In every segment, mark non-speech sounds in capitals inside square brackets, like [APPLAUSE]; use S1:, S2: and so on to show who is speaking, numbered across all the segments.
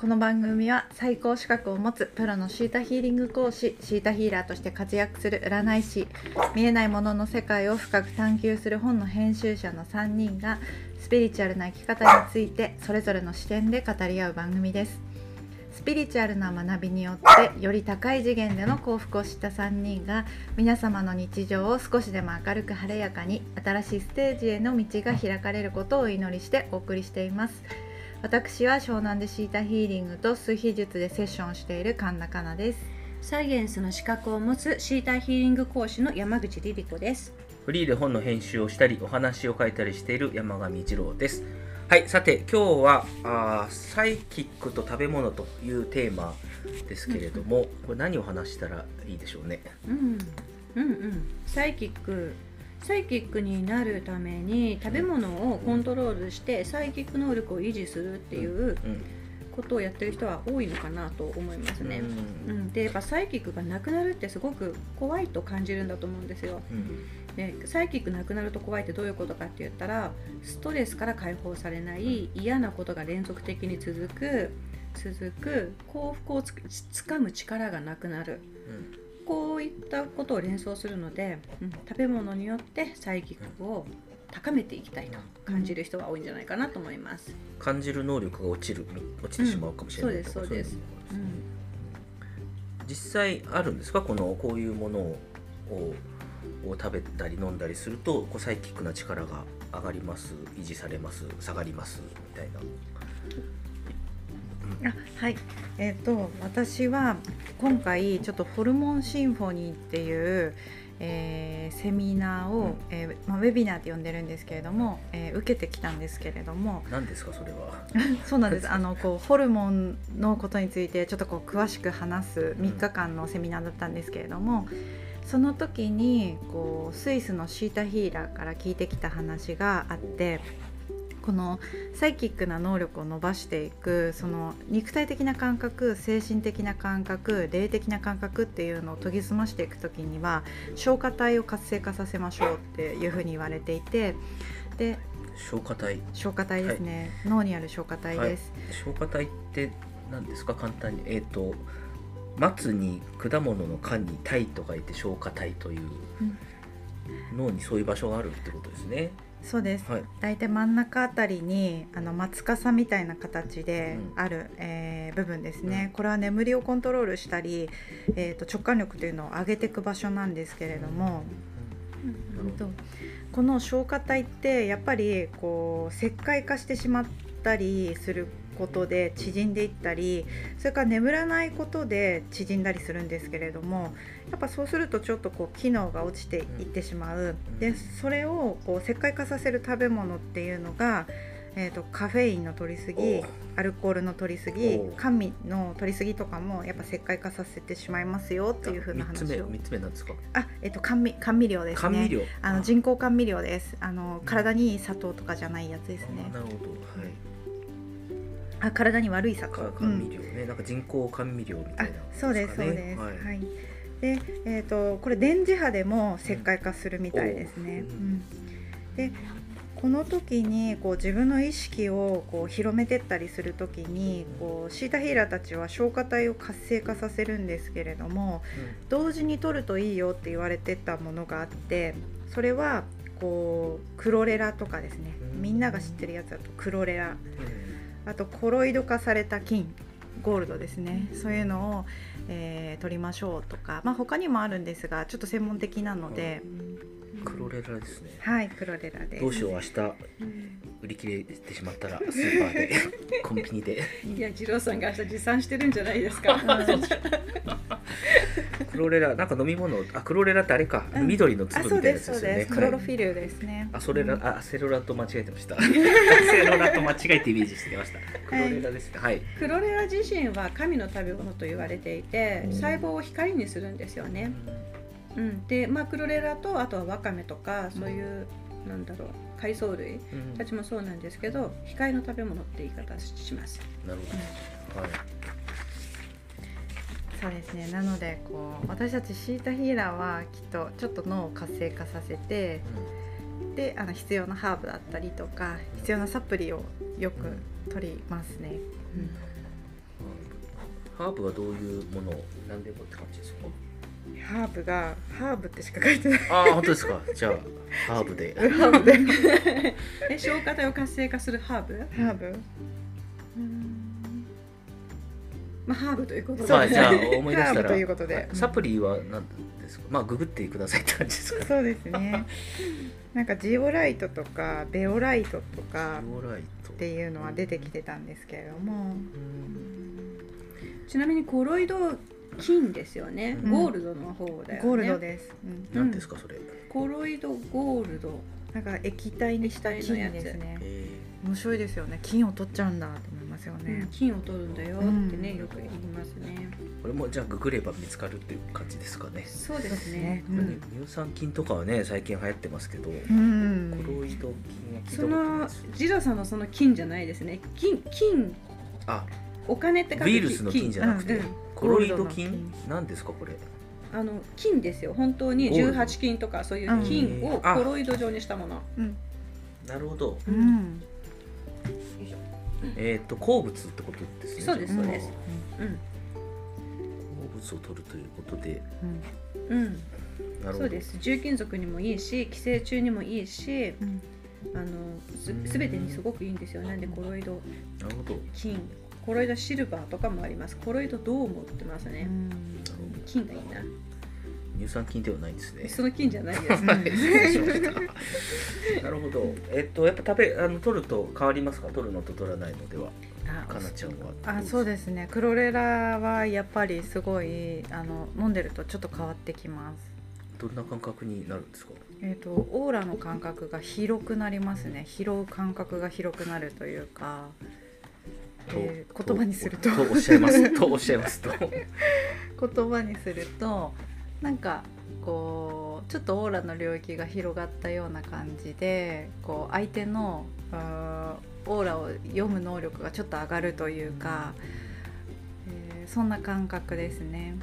S1: この番組は最高資格を持つプロのシータヒーリング講師シータヒーラーとして活躍する占い師見えないものの世界を深く探求する本の編集者の3人がスピリチュアルな生き方についてそれぞれの視点で語り合う番組です。スピリチュアルな学びによってより高い次元での幸福を知った3人が皆様の日常を少しでも明るく晴れやかに新しいステージへの道が開かれることをお祈りしてお送りしています。私は湘南でシータヒーリングと数秘術でセッションしている神田香奈です。
S2: サイエンスの資格を持つシータヒーリング講師の山口リリ子です。
S3: フリーで本の編集をしたりお話を書いたりしている山上二郎です。はいさて今日はあーサイキックと食べ物というテーマですけれどもこれ何を話したらいいでしょうね？
S2: うん、うん、うん。サイキック、サイキックになるために食べ物をコントロールしてサイキック能力を維持するっていう
S3: うん
S2: ことをやってる人は多いのかなと思いますね。うん、でやっぱサイキックがなくなるってすごく怖いと感じるんだと思うんですよ。
S3: うん。
S2: でサイキックなくなると怖いってどういうことかって言ったらストレスから解放されない嫌なことが連続的に続く続く幸福をつつかむ力がなくなる。
S3: うん
S2: こういったことを連想するので、うん食べ物によってサイキックを高めていきたいと感じる人が多いんじゃないかなと思います。
S3: 感じる能力が落ちる落ちてしまうかもしれない、
S2: うんそうですそうです。うん。
S3: 実際あるんですか？このこういうものをを食べたり飲んだりするとこうサイキックな力が上がります維持されます下がりますみたいな。
S1: あはい。えっ、と私は今回ちょっとホルモンシンフォニーっていう、えーセミナーを、
S3: うん。
S1: えーまあ、ウェビナーって呼んでるんですけれども、えー受けてきたんですけれども
S3: 何ですかそれは？[LAUGHS]
S1: そうなんです。[LAUGHS] あのこうホルモンのことについてちょっとこう詳しく話す3日間のセミナーだったんですけれども、その時にこうスイスのシータヒーラーから聞いてきた話があってこのサイキックな能力を伸ばしていくその肉体的な感覚精神的な感覚霊的な感覚っていうのを研ぎ澄ましていく時には消化体を活性化させましょうっていうふうに言われていてで
S3: 消化体。
S1: 消化体ですね、脳にある消化体です。
S3: 消化体って何ですか？簡単に。えっ、と松に果物の果に体と書いて消化体という、脳にそういう場所があるってことですね
S1: そうです、
S3: はい。
S1: 大体真ん中あたりにあの松笠みたいな形で
S3: うん。
S1: ある、えー部分ですね、
S3: うん。
S1: これは眠りをコントロールしたり、えー、と直感力というのを上げていく場所なんですけれども、
S3: なるほど。
S1: とこの消化体ってやっぱりこう石灰化してしまったりすることで縮んでいったりそれから眠らないことで縮んだりするんですけれどもやっぱそうするとちょっとこう機能が落ちていってしまう、
S3: うん。
S1: でそれをこう石灰化させる食べ物っていうのが、えー、とカフェインの取りすぎアルコールの取りすぎ甘味の取りすぎとかもやっぱ石灰化させてしまいますよっていう風な
S3: 3つ目
S1: 話を。
S3: 三つ目なんですか？
S1: あ、えっと甘味甘味料ですね。
S3: 甘味料。
S1: あの人工甘味料です。あの体にいい砂糖とかじゃないやつですね。
S3: あ。なるほど。はい
S1: あ、体に悪い砂糖。
S3: か甘味料ね、なんか人工甘味料みた
S1: あ
S3: いな、
S1: そうですそう
S3: ね
S1: です。は。
S3: はいい
S1: で、えっ、とこれ電磁波でも石灰化するみたいですね。
S3: う
S1: うんん。で。この時にこう自分の意識をこう広めてったりする時にこうシータヒーラーたちは消化体を活性化させるんですけれども同時に取るといいよって言われてたものがあってそれはこうクロレラとかですね
S3: うん
S1: みんなが知ってるやつだとクロレラ
S3: うん
S1: あとコロイド化された金ゴールドですね。そういうのを、えー取りましょうとか、まあ、他にもあるんですがちょっと専門的なので、
S3: クロレラですね。
S1: はいクロレラです。
S3: どうしよう明日売り切れてしまったらスーパーで [LAUGHS] コンビニで。
S2: いや、二郎さんが明日持参してるんじゃないですか。[LAUGHS]
S3: クロレラなんか飲み物あクロレラってあれか、
S1: うん。
S3: 緑の粒みたいなやつ
S1: です
S3: よね。
S1: クロロ
S3: はい
S1: フィルですね、
S3: あそれら
S1: うん。
S3: あセロラと間違えてました。[LAUGHS] セロラと間違えてイメージしてました。クロレラですね。はい、
S2: クロレラ自身は神の食べ物と言われていて
S3: うん。
S2: 細胞を光にするんですよね。うん、で、まあ、クロレラとあとはワカメとかそういう、なんだろう海藻類
S3: うん。
S2: たちもそうなんですけど光の食べ物って言い方します。
S3: なるほど、はい。
S1: そうですね。なのでこう私たちシータヒーラーはきっとちょっと脳を活性化させてであの必要なハーブだったりとか必要なサプリをよく取りますね。
S3: ハーブはどういうものを？何でもって感じですか？
S1: ハーブがハーブってしか書いてない。
S3: ああ本当ですか？じゃあハーブで。
S1: ハーブで。[LAUGHS]
S2: え消化体を活性化するハーブ？
S1: ハーブ。
S2: まあハーブということで、
S3: まあじゃあ [LAUGHS] 思い出したら
S1: ハーブということで。
S3: サプリは何ですか？まあググってくださいって感じですか？
S1: そうですね。なんかジオライトとかベオライトとか
S3: オーライト。
S1: っていうのは出てきてたんですけれども。
S2: ちなみにコロイド金ですよね、
S3: うん。
S2: ゴールドの方だよね。
S1: ゴールドです、うん。
S3: 何ですかそれ、
S2: コロイドゴールド。
S1: なんか液体にした金ですね
S3: え。
S1: 面白いですよね。金を取っちゃうんだと思いますよね、
S2: 金を取るんだよってね、
S1: うん。
S2: よく言いますね。
S3: ーこれもじゃあググれば見つかるっていう感じですかね、
S2: そうで
S1: すす
S2: ね。
S1: ね、
S3: これね乳酸菌とかはね最近流行ってますけど、
S1: うん。
S3: コロイド菌は聞いた
S2: そ
S3: ことない
S2: の
S3: です
S2: ジロさんのその金じゃないですね。金金。
S3: あ。
S2: お金って書く
S3: ウイルスの菌じゃなくて、
S2: うん
S3: コロイド菌？何ですかこれ？
S2: あの金ですよ。本当に
S3: ゴールド。
S2: 18金とかそういう金を
S3: あ。
S2: コロイド状にしたもの、
S1: うん。
S3: なるほど。
S1: うん。
S3: えっ、と鉱物ってことですね
S2: そうですそうです。
S3: じゃあ鉱物を取るということで。
S2: うん、うん、
S3: なるほど。
S2: そうです。重金属にもいいし寄生虫にもいいし
S1: うん。
S2: あのす
S3: うん
S2: 全てにすごくいいんですよ。なんでコロイド
S3: なるほど
S2: 金コロイドシルバーとかもあります。コロイド銅も売ってますね、金がいいな
S3: 乳酸菌ではないんですね。
S2: その金じゃないです。[LAUGHS]
S3: はい。失礼しましたなるほど。えっとやっぱ食べあの取ると変わりますか？取るのと取らないのでは。かなちゃんは。
S1: あそうですすね。クロレラはやっぱりすごいあの飲んでるとちょっと変わってきます。
S3: どんな感覚になるんですか？
S1: えー、とオーラの感覚が広くなりますね。拾う感覚が広くなるというか、えー言葉にすると。
S3: と [LAUGHS] おっしゃいますとおっしゃいますと。
S1: 言葉にするとなんかこうちょっとオーラの領域が広がったような感じでこう相手のオーラを読む能力がちょっと上がるというか、えーそんな感覚ですね。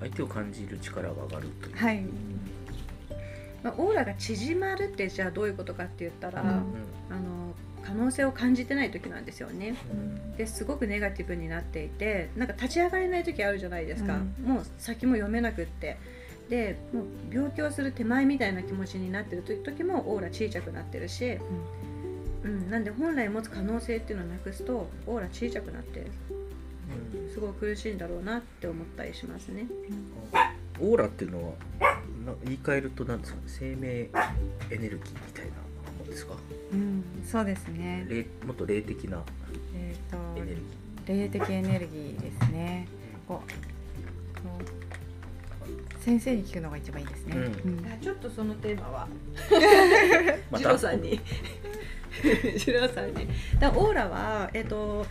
S3: 相手を感じる力が上がるという。
S1: はい、
S2: まあ、オーラが縮まるってじゃあどういうことかって言ったら、
S1: うん。
S2: あの可能性を感じてない時なんですよね。
S3: うん。
S2: ですごくネガティブになっていてなんか立ち上がれない時あるじゃないですか、
S1: うん。
S2: もう先も読めなくって。でもう病気をする手前みたいな気持ちになってる時もオーラ小さくなってるし、うん、なんで本来持つ可能性っていうのをなくすとオーラ小さくなってすごい苦しいんだろうなって思ったりしますね。
S3: オーラっていうのはな言い換えると何ですか？ね生命エネルギーみたいなですか？
S1: うん、そうですね。
S3: 霊もっと霊的な
S1: えっ、
S3: エネルギ
S1: と霊的エネルギーですね。こうこう先生に聞くのが一番いいですね。
S3: うん。
S1: うん。
S2: ちょっとそのテーマは
S3: ー [LAUGHS] ま
S2: ジローさんに。ジローさんに。[LAUGHS] だからオーラはえっ、と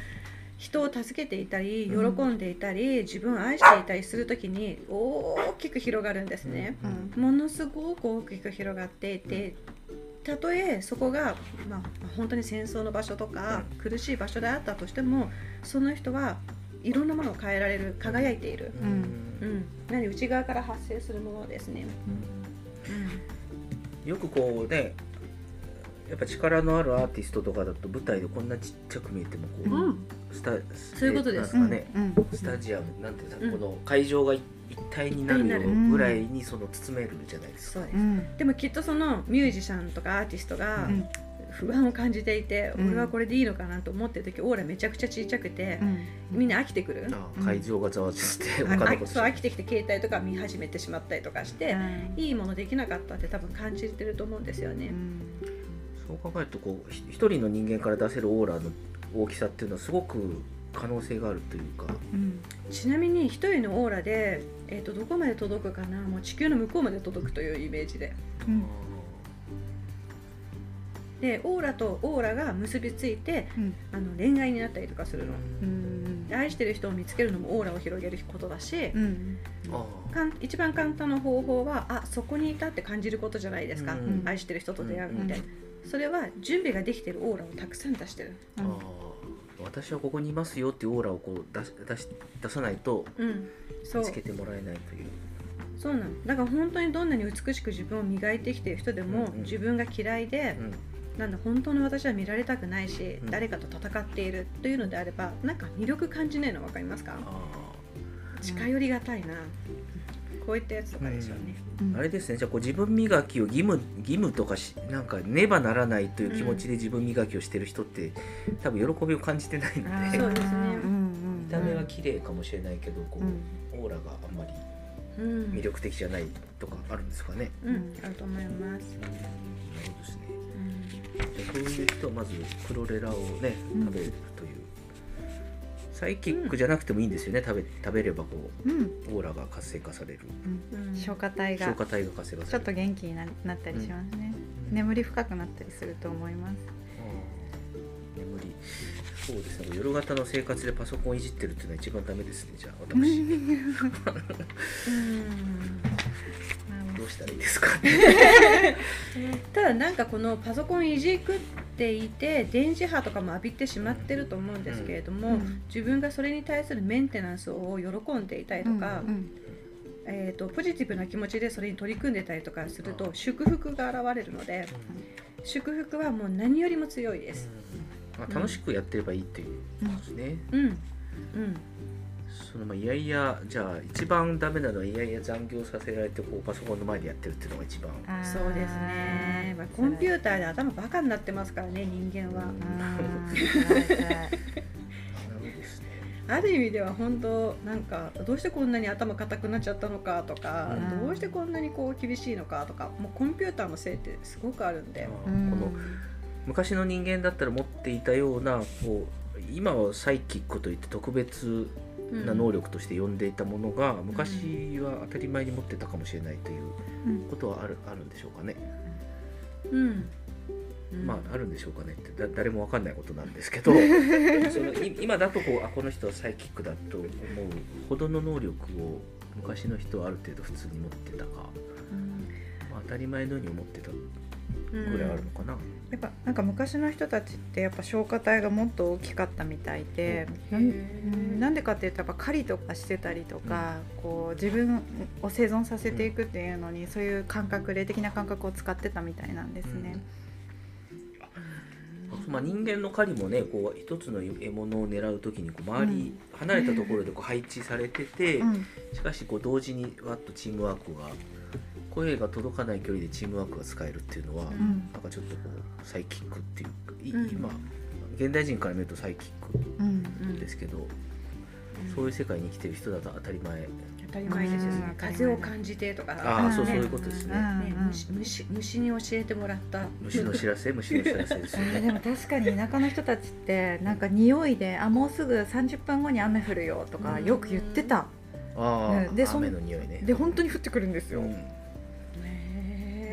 S2: 人を助けていたり喜んでいたり、自分を愛していたりするときに大きく広がるんですね、
S3: うん。
S2: ものすごく大きく広がっていてたとえそこが、まあ、本当に戦争の場所とか、苦しい場所であったとしてもその人はいろんなものを変えられる輝いている、
S3: うん。
S2: うん、何内側から発生するものですね、
S3: よくこうねやっぱ力のあるアーティストとかだと舞台でこんなちっちゃく見えてもこう、
S2: うん。
S3: スタ
S2: そういうことです。
S3: かね、
S1: うん。
S3: スタジアムなんていうんですか、
S2: うん。
S3: この会場が一
S2: 一体にな
S1: る
S3: ぐらいにその包めるじゃないですか。
S2: そうです、
S1: うん。
S2: でもきっとそのミュージシャンとかアーティストが
S1: うん。
S2: 不安を感じていて、
S1: うん。
S2: 俺はこれでいいのかなと思ってる時オーラめちゃくちゃちっちゃくて、
S1: うん。
S2: みんな飽きてくる、
S3: ああ会場がざわつして
S1: うん。
S3: 他の
S2: あそう飽きてきて携帯とか見始めてしまったりとかして、
S1: うん。
S2: いいものできなかったって多分感じてると思うんですよね。
S3: そう考えるとこうひ一人の人間から出せるオーラの大きさっていうのはすごく可能性があるというか、
S1: うん。
S2: ちなみに一人のオーラで、えー、とどこまで届くかな？もう地球の向こうまで届くというイメージで。
S1: うん。
S2: でオーラとオーラが結びついて
S1: うん。
S2: あの恋愛になったりとかするの。
S1: うん
S2: で愛してる人を見つけるのもオーラを広げることだし、かん一番簡単な方法はあそこにいたって感じることじゃないですか、
S3: うん。
S2: 愛してる人と出会う
S3: うん
S2: みたいな、それは準備ができてるオーラをたくさん出してる
S3: ああ私はここにいますよっていうオーラをこう出し出し出さないと
S2: うんそう。
S3: 見つけてもらえないという。
S2: そうなの。だから本当にどんなに美しく自分を磨いてきてる人でも、
S3: うんうん。
S2: 自分が嫌いで、
S3: うん。
S2: なんだ本当の私は見られたくないし、
S3: うん。
S2: 誰かと戦っているというのであればなんか魅力感じないの分かりますか？
S3: あ
S2: 近寄りがたいな、こういったやつとかでしょうね、
S1: うん。
S3: あれですね。じゃあこう自分磨きを義務義務とかしなんかねばならないという気持ちで自分磨きをしてる人って、多分喜びを感じてないので、
S2: そうですね。
S1: うんうん
S3: 見た目は綺麗かもしれないけどこ
S1: うん。
S3: う、オーラがあんまり
S2: うん。
S3: 魅力的じゃないとかあるんですかね。
S2: うん、あると思います、
S3: なるほどですね。
S2: うん。
S3: じゃあそういう人はまずクロレラをね
S1: うん。
S3: 食べるという、サイキックじゃなくてもいいんですよね。食べ食べればこ
S1: う
S3: オーラが活性化される。
S2: うん。
S1: 消化体が。
S3: 消化体が活性化
S1: ちょっと元気にななったりしますね、
S3: うん。
S1: 眠り深くなったりすると思います。
S3: 眠り。そうですね。夜型の生活でパソコンいじってるっていうのは一番ダメですね。じゃあ私。[LAUGHS] どうしたらいいですか？ね [LAUGHS]
S2: ただなんかこのパソコンいじくっていて電磁波とかも浴びてしまってると思うんですけれども、
S1: うん
S2: 自分がそれに対するメンテナンスを喜んでいたりとか、
S1: うん
S2: えー、とポジティブな気持ちでそれに取り組んでたりとかすると祝福が現れるので祝福はもう何よりも強いです。
S3: まあ、楽しくやってればいいっていうことですね、
S2: うん、うん
S3: そのまあいやいやじゃあ一番ダメなのはいやいや残業させられてこうパソコンの前でやってるっていうのが一番。
S2: そうですね、まあ、コンピューターで頭バカになってますからね人間は、
S1: あ
S3: るほどですね
S2: ある意味では本当なんかどうしてこんなに頭固くなっちゃったのかとか、
S1: うん。
S2: どうしてこんなにこう厳しいのかとかもうコンピューターのせいってすごくあるんで、
S3: この昔の人間だったら持っていたようなこう今はサイキックといって特別
S2: うん
S3: な能力として呼んでいたものが、昔は当たり前に持ってたかもしれないという
S1: うん。
S3: ことはあるあるんでしょうかね、
S2: うん。うん。
S3: まああるんでしょうかねってだ誰もわかんないことなんですけど [LAUGHS] そのい今だとこうあこの人はサイキックだと思うほどの能力を昔の人はある程度普通に持ってたか、まあ、当たり前のように思ってたぐらいあるのかな、
S1: やっぱなんか昔の人たちってやっぱ消化体がもっと大きかったみたいで、なん
S2: へー。
S1: うんなんでかっていうとやっぱ狩りとかしてたりとか、こう自分を生存させていくっていうのに、そういう感覚霊的な感覚を使ってたみたいなんですね。
S3: まあ、人間の狩りもねこう一つの獲物を狙う時にこう周り、離れたところでこう配置されてて、
S1: うん。
S3: しかしこう同時にわっとチームワークが声が届かない距離でチームワークが使えるっていうのは、
S2: うん。
S3: なんかちょっとこうサイキックっていうかい
S2: うん。
S3: 今現代人から見るとサイキッ
S1: うん
S3: クですけど、そういう世界に生きてる人だと当たり前。
S2: 当たり前ですよ
S1: うん。
S2: ね風を感じてとか。
S3: ああ、
S1: うん。
S3: そうそう
S2: ね
S3: いうことですね、
S1: うん
S2: ね虫虫虫に教えてもらった。
S3: 虫の知らせ虫の知らせですよ
S1: あーで
S3: ね
S1: も確かに田舎の人たちってなんか匂いで「あもうすぐ30分後に雨降るよ」とかよく言ってた、
S3: ああ、
S1: うん。でそん
S3: 雨の匂いね。
S1: で本当に降ってくるんですよ、
S3: うん。
S2: ね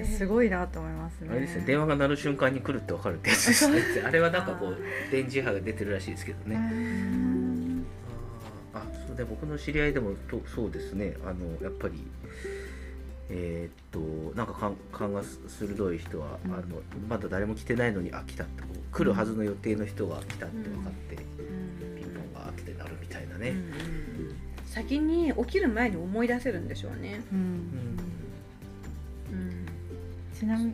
S1: すごいなと思いますね。
S3: あれですね電話が鳴る瞬間に来るって分かるってやつですね。あれはなんかこう電磁波が出てるらしいですけどね、
S1: うん。
S3: あー。あそうで僕の知り合いでもとそうですね。あのやっぱりえーっとなんか勘勘が鋭い人は、
S1: うん。
S3: あのまだ誰も来てないのにあ来たってこう来るはずの予定の人が来たって分かって、ピンポンが後で鳴るみたいなね、
S2: 先に起きる前に思い出せるんでしょうね、
S1: うん
S2: うん
S1: ちなみ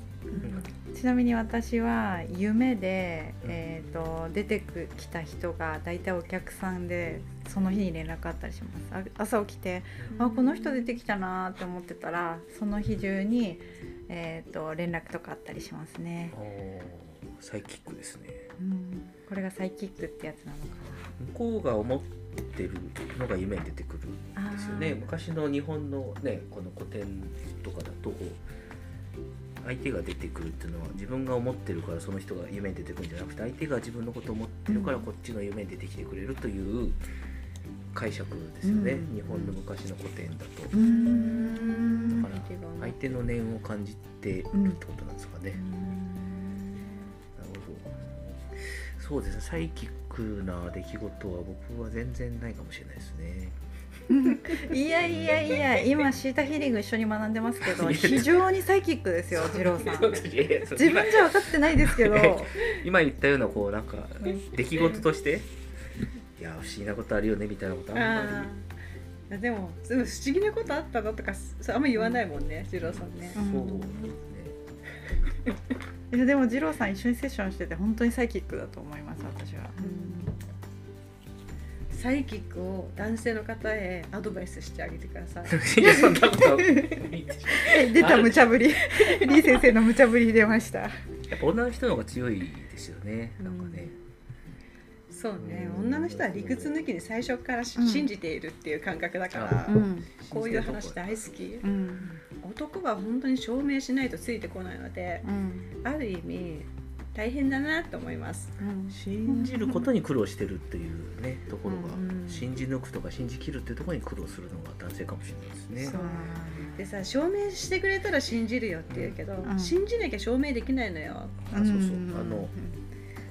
S1: ちなみに私は夢で、えー、と出てきた人が大体お客さんでその日に連絡あったりします。あ朝起きてあこの人出てきたなーって思ってたらその日中に、えー、と連絡とかあったりしますね、
S3: サイキックですね。
S1: うん、これがサイキックってやつなのか
S3: 向こうが思ってるのが夢に出てくるんですよね。昔の日本のねこの古典とかだと相手が出てくるっていうのは自分が思ってるからその人が夢に出てくるんじゃなくて相手が自分のことを思ってるから
S1: うん。
S3: こっちの夢に出てきてくれるという解釈ですよね、
S1: うん。
S3: 日本の昔の古典だと、
S1: うーん。
S3: だから相手の念を感じてるってことなんですかね、なるほど。そうですね。サイキックな出来事は僕は全然ないかもしれないですね [LAUGHS]
S1: いやいやいや今シータヒーリング一緒に学んでますけど非常にサイキックですよ二郎さん。[LAUGHS] 自分じゃ分かってないですけど。
S3: 今言ったようなこうなんか
S1: うん。
S3: 出来事として。いや不思議なことあるよねみたいなことあんま
S2: あー。でもでも不思議なことあったのとかあんま言わないもんね次郎さんね。
S3: り、
S1: うん。
S3: そうですね。[LAUGHS]
S1: いやでも二郎さん一緒にセッションしてて本当にサイキックだと思います私は、
S2: サイキックを男性の方へアドバイスしてあげてください。[LAUGHS]
S3: いやそんなこと。[LAUGHS]
S1: 出た無茶ぶり。李先生の無茶ぶり出ました。
S3: やっぱ女の人の方が強いですよね。なんかね、
S2: そうね、女の人は理屈抜きに最初からし
S1: うん。
S2: 信じているっていう感覚だから、
S1: うん。
S2: こういう話大好き。
S1: うん。
S2: 男は本当に証明しないとついてこないので、
S1: うん。
S2: ある意味大変だなと思います。
S1: うん。
S3: 信じることに苦労してるっていうねところが、
S2: うん
S3: 信じ抜くとか信じきるっていうところに苦労するのが男性かもしれないですね。
S2: そう。でさ証明してくれたら信じるよって言うけど、
S1: ん。
S2: 信じなきゃ証明できないのよ。
S3: あそうそう。あの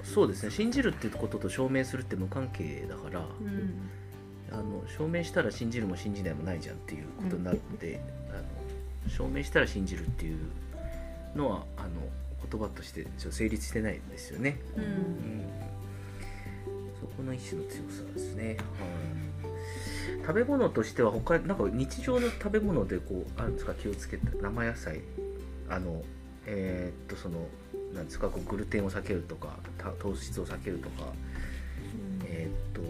S3: そうですね。信じるってことと証明するって無関係だから、
S2: うん。
S3: あの証明したら信じるも信じないもないじゃんっていうことになって、あの証明したら信じるっていうのはあの言葉として成立してないんですよね、
S2: う
S3: うん。ん、そこの一種の強さですね、はい、食べ物としては他なんか日常の食べ物でこうあるんですか気をつけた生野菜あのえーっとそのなんですかこうグルテンを避けるとかた糖質を避けるとか。えーっと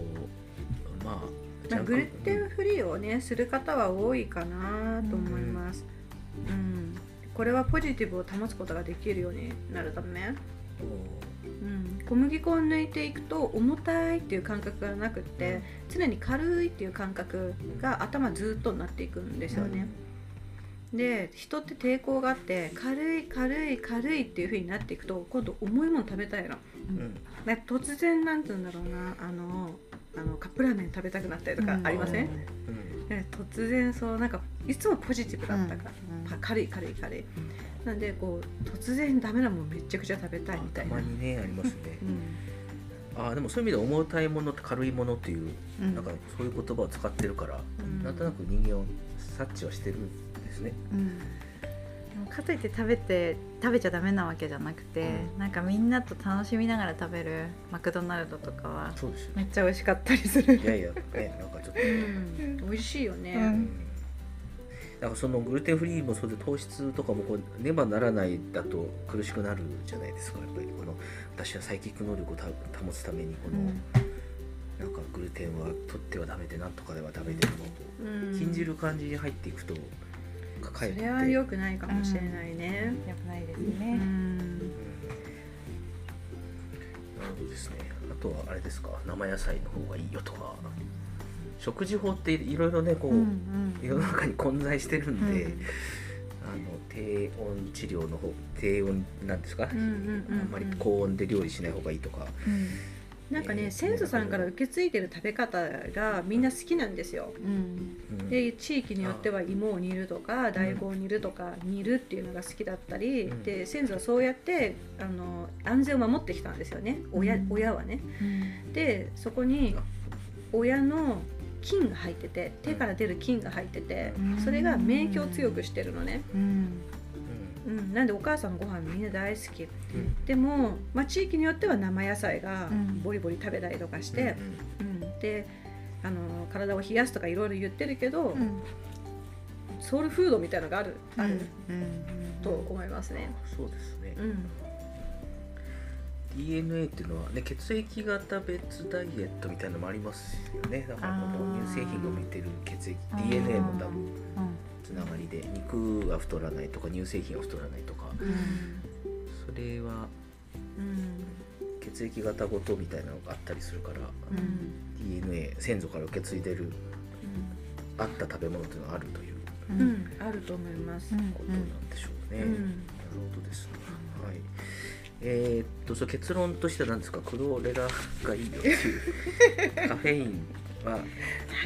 S3: まあジ
S2: まあ、グルテンフリーをねする方は多いかなと思います、うんこれはポジティブを保つことができるようになるため、うん、小麦粉を抜いていくと重たいっていう感覚がなくって常に軽いっていう感覚が頭ずっとなっていくんですよね、で人って抵抗があって軽い軽い軽いっていう風になっていくと今度重いもの食べたいの。
S3: うん。
S2: 突然なんて言うんだろうな。あのあのカップラーメン食べたくなったりとかありません、
S3: うん。
S2: ね突然そうなんかいつもポジティブだったから、
S1: うん。
S2: パ軽い軽い軽い。なんでこう突然ダメなもんめちゃくちゃ食べたいみたいな、
S3: たまにねありますね。
S2: うん。
S3: あーでもそういう意味で重たいものって軽いものっていう
S1: うん。
S3: なんかそういう言葉を使ってるから、
S2: うん。
S3: なんとなく人間を察知はしてるんですね。
S1: うん。でもかといって食べて食べちゃダメなわけじゃなくて、
S3: うん。
S1: なんかみんなと楽しみながら食べるマクドナルドとかは
S3: そうですよね。
S1: めっちゃ美味しかったりする。
S3: いやいやねなんかちょっと、
S2: うん。美味しいよね、
S1: うん
S3: なんかそのグルテンフリーもそうで糖質とかもこうねばならないだと苦しくなるじゃないですか。やっぱりこの私はサイキック能力をた保つためにこの、なんかグルテンは取ってはダメでなんとかではダメでも
S2: うん
S3: 禁じる感じに入っていくと抱えて。
S2: それは良くないかもしれないね、
S1: よくないです
S2: う
S1: ね、
S2: ん。
S3: なるほどですね。あとはあれですか、生野菜の方がいいよとか、食事法っていろいろね、こう、
S1: うんうん。
S3: 世の中に混在してるんで、
S1: うん。
S3: あの低温治療の方、低温なんですか、
S2: うんうんうん
S3: あんまり高温で料理しない方がいいとか、
S1: うん。
S2: なんかね先祖さんから受け継いでる食べ方がみんな好きなんですよ。
S1: うん。
S3: うん
S2: で地域によっては芋を煮るとか大根を煮るとか煮るっていうのが好きだったり、
S3: うん。
S2: で先祖はそうやってあの安全を守ってきたんですよね。親,、
S1: うん。
S2: 親はね。
S1: うん。
S2: でそこに親の菌が入ってて手から出る菌が入ってて
S1: うん。
S2: それが免疫を強くしてるのね、
S1: うん。
S2: うん、なんでお母さんのご飯みんな大好き
S3: うん。
S2: でも、まあ、地域によっては生野菜が
S1: うん。
S2: ボリボリ食べたりとかし
S3: うん
S2: て、うん。であの体を冷やすとかいろいろ言ってるけど、
S1: うん。
S2: ソウルフードみたいなのがある,、ある
S1: うん。
S2: と思いますね。
S3: そうですね、
S2: うん、
S3: DNA っていうのはね血液型別ダイエットみたいなのもありますよね。だからこの乳製品が向いてる血液 DNA の多分
S1: うん。
S3: つながりで肉は太らないとか乳製品は太らないとか。それは
S2: うん。
S3: 血液型ごとみたいなのがあったりするから、
S2: うん。
S3: DNA 先祖から受け継いでるあった食べ物っていうのがあるという
S2: うん。うん。あると思います。
S1: うん
S3: ことなんでしょうね、
S2: うん。
S3: なるほどですね。はいえーっとそれ結論としては何ですか？クロレラがいいよ。っていうカフェインは。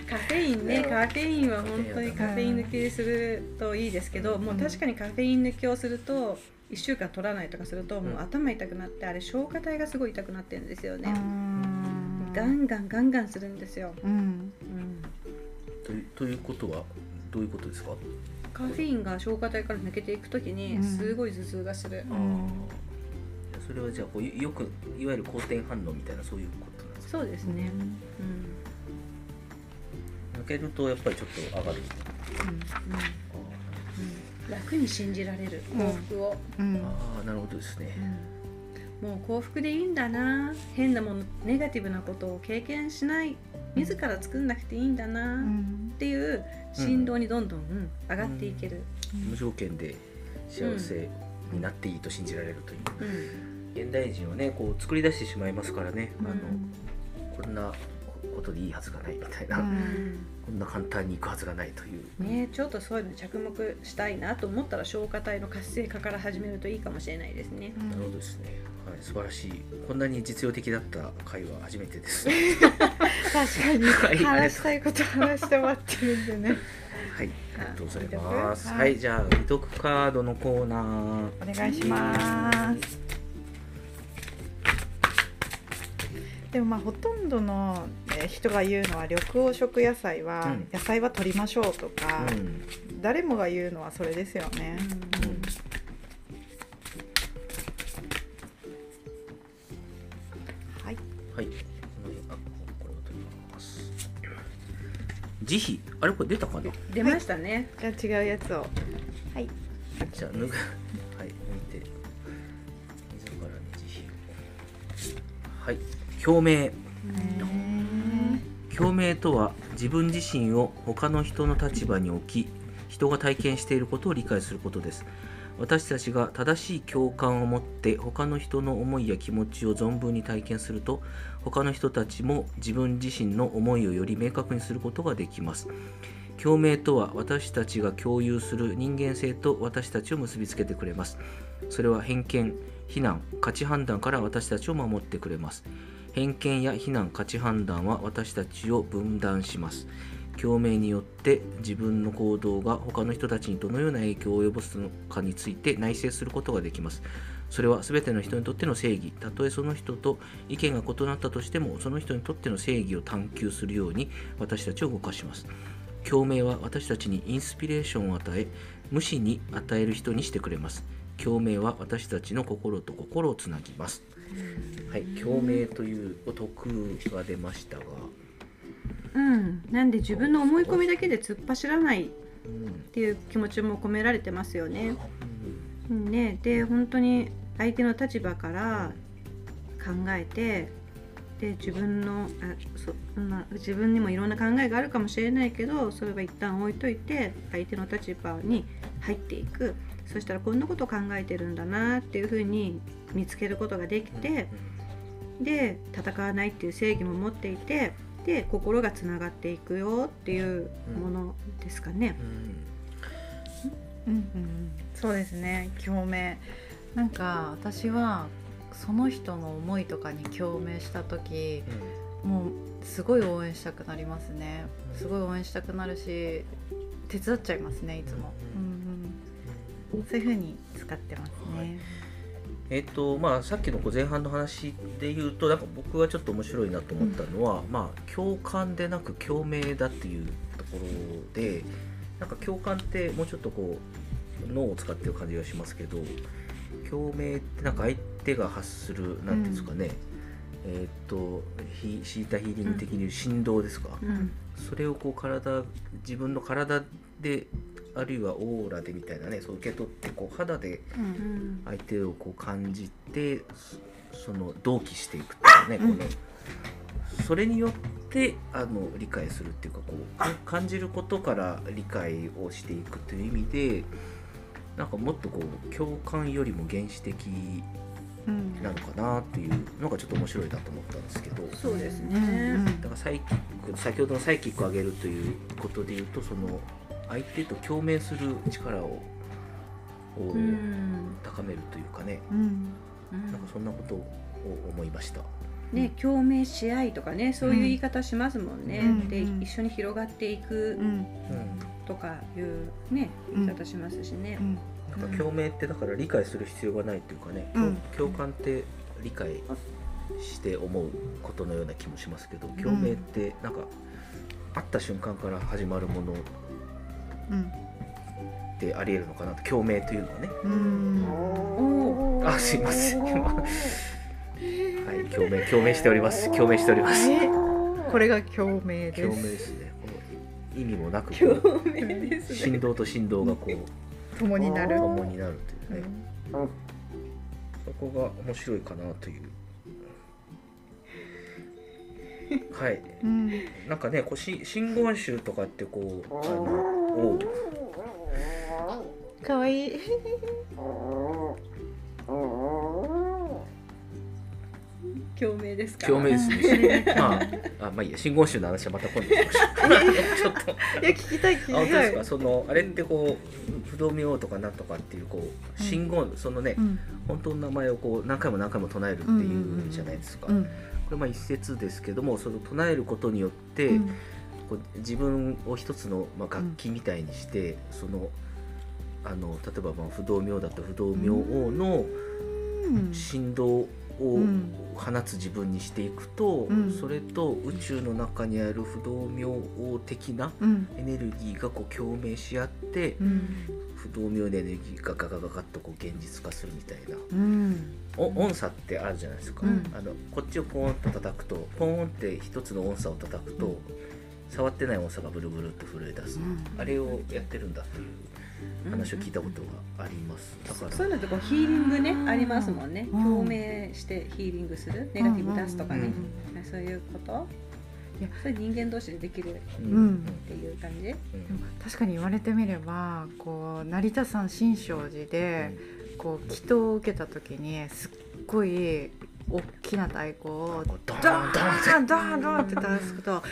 S2: カフェインね。カフェインは本当にカフェイン抜きするといいですけど、もう確かにカフェイン抜きをすると1週間取らないとかするともう頭痛くなってあれ消化体がすごい痛くなってるんですよね、ガンガンガンガンするんですよ、
S1: うん。
S2: うん、
S3: というということはどういうことですか、
S2: カフェインが消化体から抜けていくときに
S1: うん。
S2: すごい頭痛がする、
S1: うん
S3: それはじゃあこうよくいわゆる好転反応みたいなそういうことなんですか？
S2: そうですね、
S3: 抜けるとやっぱりちょっと上がる。
S2: うんうん。うん楽に信じられる幸福を、
S1: うん。
S3: ああなるほどですね、
S2: もう幸福でいいんだな。変なものネガティブなことを経験しない。自ら作んなくていいんだ
S1: う
S2: な。っ
S1: ん
S2: ていう振動にどんどん、うん上がっていける、
S3: 無条件で幸せになっていいと信じられるという、
S2: うん
S3: 現代人をねこう作り出してしまいますからね、
S2: うん。
S3: あのこんなことでいいはずがないみたいな、
S1: うん。
S3: こんな簡単にいくはずがないという、
S2: ね、ちょっとそういうのに着目したいなと思ったら消化体の活性化から始めるといいかもしれないですね。
S3: なるほどですね、はい、素晴らしい。こんなに実用的だった回は初めてです。[LAUGHS]
S1: 確かに。
S3: はい。
S1: 話したいこと話して待ってるんでね。[LAUGHS]
S3: はいありがとうございます。
S1: はい。
S3: はい、じゃあ未読カードのコーナー。
S1: お願いしますでもまあほとんどのえー人が言うのは緑黄色野菜は、
S3: うん。
S1: 野菜は取りましょうとか、
S3: うん。
S1: 誰もが言うのはそれですよね、
S3: うん。
S1: はい。
S3: はい。この辺あこれを取ります。慈悲。あれこれ出たかな？
S2: 出ましたね。
S1: じゃあ違うやつを。はい。
S3: じゃあ脱ぐ。はい抜いて。自らに慈悲を。はい表明。共鳴とは自分自身を他の人の立場に置き人が体験していることを理解することです。私たちが正しい共感を持って他の人の思いや気持ちを存分に体験すると他の人たちも自分自身の思いをより明確にすることができます。共鳴とは私たちが共有する人間性と私たちを結びつけてくれます。それは偏見非難価値判断から私たちを守ってくれます偏見や非難価値判断は私たちを分断します。共鳴によって自分の行動が他の人たちにどのような影響を及ぼすのかについて内省することができます。それは全ての人にとっての正義。たとえその人と意見が異なったとしてもその人にとっての正義を探求するように私たちを動かします。共鳴は私たちにインスピレーションを与え無視に与える人にしてくれます。共鳴は私たちの心と心をつなぎます。はい共鳴というお得が出ましたが、
S2: うん、なんで自分の思い込みだけで突っ走らないっ
S3: うん
S2: ていう気持ちも込められてますよね。うんねで本当に相手の立場から考えてで自分のあそ、まあ、自分にもいろんな考えがあるかもしれないけどそれは一旦置いといて相手の立場に入っていくそしたらこんなことを考えてるんだなっていうふうに見つけることができてで戦わないっていう正義も持っていてで心がつながっていくよっていうものですかね。
S1: うん。うんうんそうですね。共鳴。なんか私はその人の思いとかに共鳴した時もうすごい応援したくなりますね。すごい応援したくなるし手伝っちゃいますねいつも、うんうん、そういう風に使ってますね、
S3: えっとまあ、さっきのこう前半の話で言うとなんか僕がちょっと面白いなと思ったのは、まあ、共感でなく共鳴だっていうところでなんか共感ってもうちょっとこう脳を使ってる感じがしますけど共鳴ってなんか相手が発するなんていうんですかね、えっとヒシータヒーリング的に振動ですか、
S2: うん。
S3: それをこう体自分の体であるいはオーラでみたいなねそう受け取ってこう肌で相手をこう感じてそその同期していくっていうね、
S1: うん。
S3: このそれによってあの理解するっていうかこうか感じることから理解をしていくという意味でなんかもっとこう共感よりも原始的
S1: うん。
S3: なのかなっていうのがちょっと面白いなと思ったんですけど。だ
S2: そうですね。
S3: からサイキック先ほどのサイキックを上げるということでいうとその相手と共鳴する力をを
S2: うん。
S3: 高めるというかね、
S1: うん。
S3: なんかそんなことを思いました。
S2: ね、共鳴し合いとかねそういう言い方しますもんね、
S1: うん。
S2: で
S1: うん。
S2: 一緒に広がっていく
S1: うん。
S2: とかいうね
S1: うん。
S2: 言い方しますしね。
S1: う、ん。
S3: なんか共鳴ってだから理解する必要がないというかね、
S1: うん。
S3: 共共感って理解して思うことのような気もしますけど共鳴ってなんか会った瞬間から始まるもの
S1: うん
S3: ってありえるのかなと共鳴というのはね。
S1: うん。
S2: お
S3: あすいません。今はい共鳴共鳴しております。共鳴しております。
S1: えこれが共鳴です。
S3: 共鳴ですね。この意味もなく
S2: 共鳴ですね。
S3: 振動と振動がこう
S1: 共になる。
S3: 共になるというね、そこが面白いかなという。はい。
S1: うん。
S3: なんかねこうし真言宗とかってこうあの
S1: かわいい。
S2: 共鳴ですか？
S3: 共鳴ですね。[LAUGHS] まああまあいいや。真言宗の話はまた今度しましょう。ちょっと
S1: いや聞きたい聞きたい。
S3: ですか。そのあれってこう不動明王とかなんとかっていうこう真言、そのね
S1: うん。
S3: 本当の名前をこう何回も何回も唱えるっていうじゃないですか、
S1: うん
S3: これまあ一説ですけどもその唱えることによって、
S1: うん
S3: こう自分を一つの、まあ、楽器みたいにして、そのあの例えばまあ不動明だと不動明王の
S1: うん。
S3: 振動を
S1: うん。
S3: 放つ自分にしていくと、
S1: うん。
S3: それと宇宙の中にある不動明王的な
S1: うん。
S3: エネルギーがこう共鳴し合って、
S1: うん。
S3: 不動明のエネルギーがガガガガッとこう現実化するみたいな。
S1: うん。
S3: お音差ってあるじゃないですか、
S1: うん。
S3: あのこっちをポーンと叩くとポーンって一つの音差を叩くと、触ってない音差がブルブルっと震え出す、
S1: うん。
S3: あれをやってるんだっていう話を聞いたことがあります。だから。
S2: そういうのってこうヒーリングね
S1: うん。
S2: ありますもんね。
S1: うん。
S2: 共鳴してヒーリングする。ネガティブ出すとかね。
S3: うん
S2: そういうこと？
S1: いや。
S2: それ人間同士でできるっていう感じ？
S3: うん。
S1: でも確かに言われてみればこう成田山新勝寺でこう祈祷を受けた時にすっごい大きな太鼓を
S3: ドーン
S1: ド
S3: ドーン
S1: ドーンドーンって出すと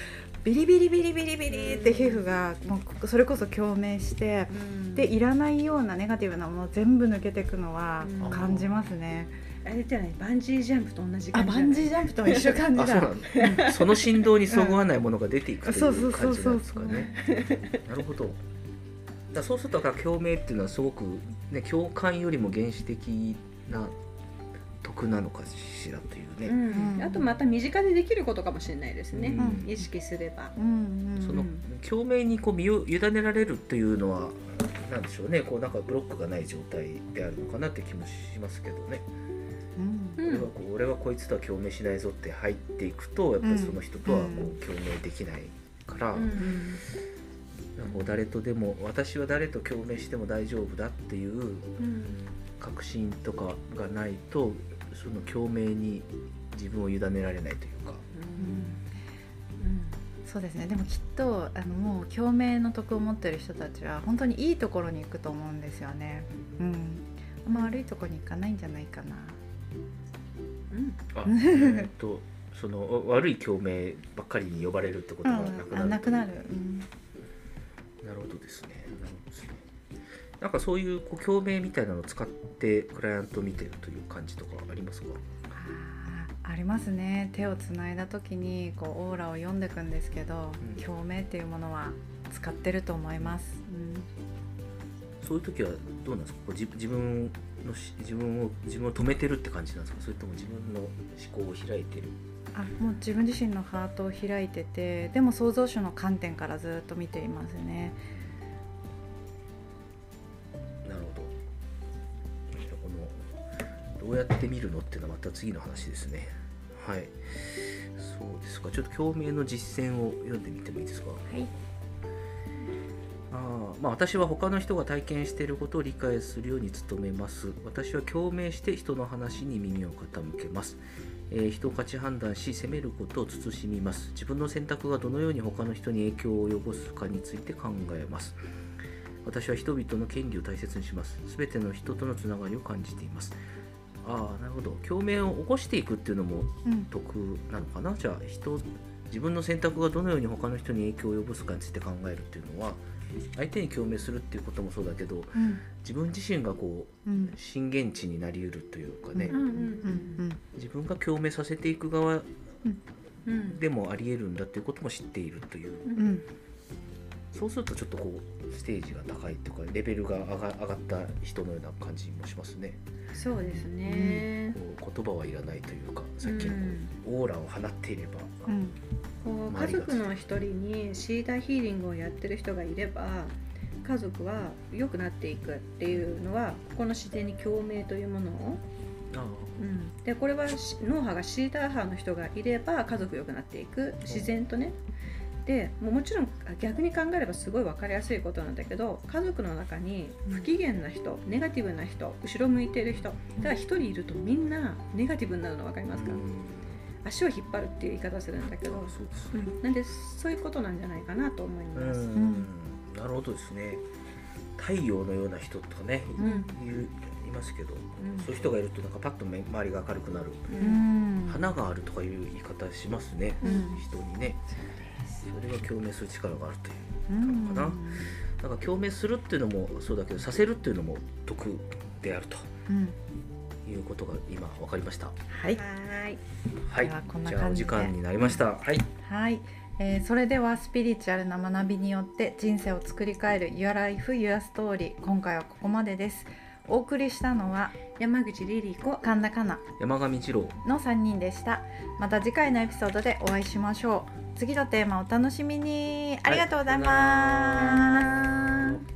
S1: ビリビリビリビリビリって皮膚がもうそれこそ共鳴してでいらないようなネガティブなものを全部抜けていくのは
S2: うん。
S1: 感じますね。
S2: あれじゃないバンジージャンプと同じ
S1: あ
S2: 感じ
S1: バンジージャンプと一緒感じだ。
S3: あそうなんだ。その振動にそぐわないものが出ていくとい
S1: そうそう
S3: う
S1: そうそう
S3: 感じなんですかね。なるほど。だそうすると共鳴っていうのはすごく、ね、共感よりも原始的な得なのかしらというね、
S2: うんあとまた身近でできることかもしれないですね。
S3: うん。
S2: 意識すれば。
S1: うんうん
S3: その共鳴にこう身を委ねられるっていうのはなんでしょうね。こうなんかブロックがない状態であるのかなって気もしますけどね、
S1: うん。
S2: うん。
S3: 俺はこう俺はこいつとは共鳴しないぞって入っていくとやっぱりその人とはこ
S1: うん
S3: う共鳴できないから、
S2: うん
S3: もう誰とでも私は誰と共鳴しても大丈夫だっていう
S2: うん
S3: 確信とかがないとその共鳴に自分を委ねられないというか。
S1: そうですねでもきっとあのもう共鳴の徳を持ってる人たちは本当にいいところに行くと思うんですよね。うん、あんま悪いところに行かないんじゃないかな。
S2: うん
S3: あ [LAUGHS] えっとその悪い共鳴ばっかりに呼ばれるってことがなく
S1: うん、
S3: なる、
S1: あなくなる。うん
S3: なるほどですね。なんかそういうこう共鳴みたいなのを使ってクライアントを見てるという感じとかありますか？
S1: ありますね手をつないだ時にこうオーラを読んでいくんですけど、
S3: うん
S1: 共鳴っていうものは使ってると思います。
S3: そういう時はどうなんですか？こう自自分のし自分を自分を止めてるって感じなんですか？それとも自分の思考を開いてる？
S1: あもう自分自身のハートを開いててでも創造主の観点からずっと見ていますね。
S3: うやって見るのっていうのはまた次の話ですね。はい。そうですか。ちょっと共鳴の実践を読んでみてもいいですか？
S1: はい。
S3: あーまあ、私は他の人が体験していることを理解するように努めます。私は共鳴して人の話に耳を傾けます。えー人を価値判断し、責めることを慎みます。自分の選択がどのように他の人に影響を及ぼすかについて考えます。私は人々の権利を大切にします。すべての人とのつながりを感じています。ああ、なるほど。共鳴を起こしていくっていうのも
S1: うん。
S3: 得なのかな？じゃあ人自分の選択がどのように他の人に影響を及ぼすかについて考えるっていうのは相手に共鳴するっていうこともそうだけど
S1: うん。
S3: 自分自身がこう
S1: うん。
S3: 震源地になりうるというかね、
S2: うんうん
S1: うん
S3: 自分が共鳴させていく側
S2: うん。
S3: でもありえるんだっていうことも知っているという
S1: うんうん
S3: そうするとちょっとこうステージが高いっていうかレベルが上が上がった人のような感じもしますね。
S2: そうですね。
S3: こう言葉はいらないというかさっきのオーラを放っていれば
S1: うん。
S2: 家族の一人にシーターヒーリングをやってる人がいれば家族は良くなっていくっていうのはここの自然に共鳴というものを、
S3: あ
S2: うん、でこれはし脳波がシーター波の人がいれば家族良くなっていく。自然とねでもうもちろん逆に考えればすごい分かりやすいことなんだけど家族の中に不機嫌な人ネガティブな人後ろ向いてる人が一人いるとみんなネガティブになるの分かりますか、足を引っ張るっていう言い方するんだけど、
S3: そう
S2: ん、なんでそういうことなんじゃないかなと思います。
S3: うん。なるほどですね。太陽のような人とかね、
S2: うん。
S3: いるいますけど、
S2: ん。
S3: そういう人がいるとなんかパッと目周りが明るくなる、花があるとかいう言い方しますね、
S2: うん。
S3: 人にねそれが共鳴する力があるという
S1: うん。
S3: かななんか共鳴するっていうのもそうだけどさせるっていうのも得であると
S1: うん。
S3: いうことが今分かりました。
S1: はい。
S2: はい。
S3: はい。
S1: ではこんな
S3: じゃあお時間になりました。はい。
S1: はい、えーそれではスピリチュアルな学びによって人生を作り変える Your Life Your Story 今回はここまでです。お送りしたのは
S2: 山口リリ子
S1: 神田かな
S3: 山上二郎。
S1: の3人でした。また次回のエピソードでお会いしましょう次のテーマお楽しみに。ありがとうございます。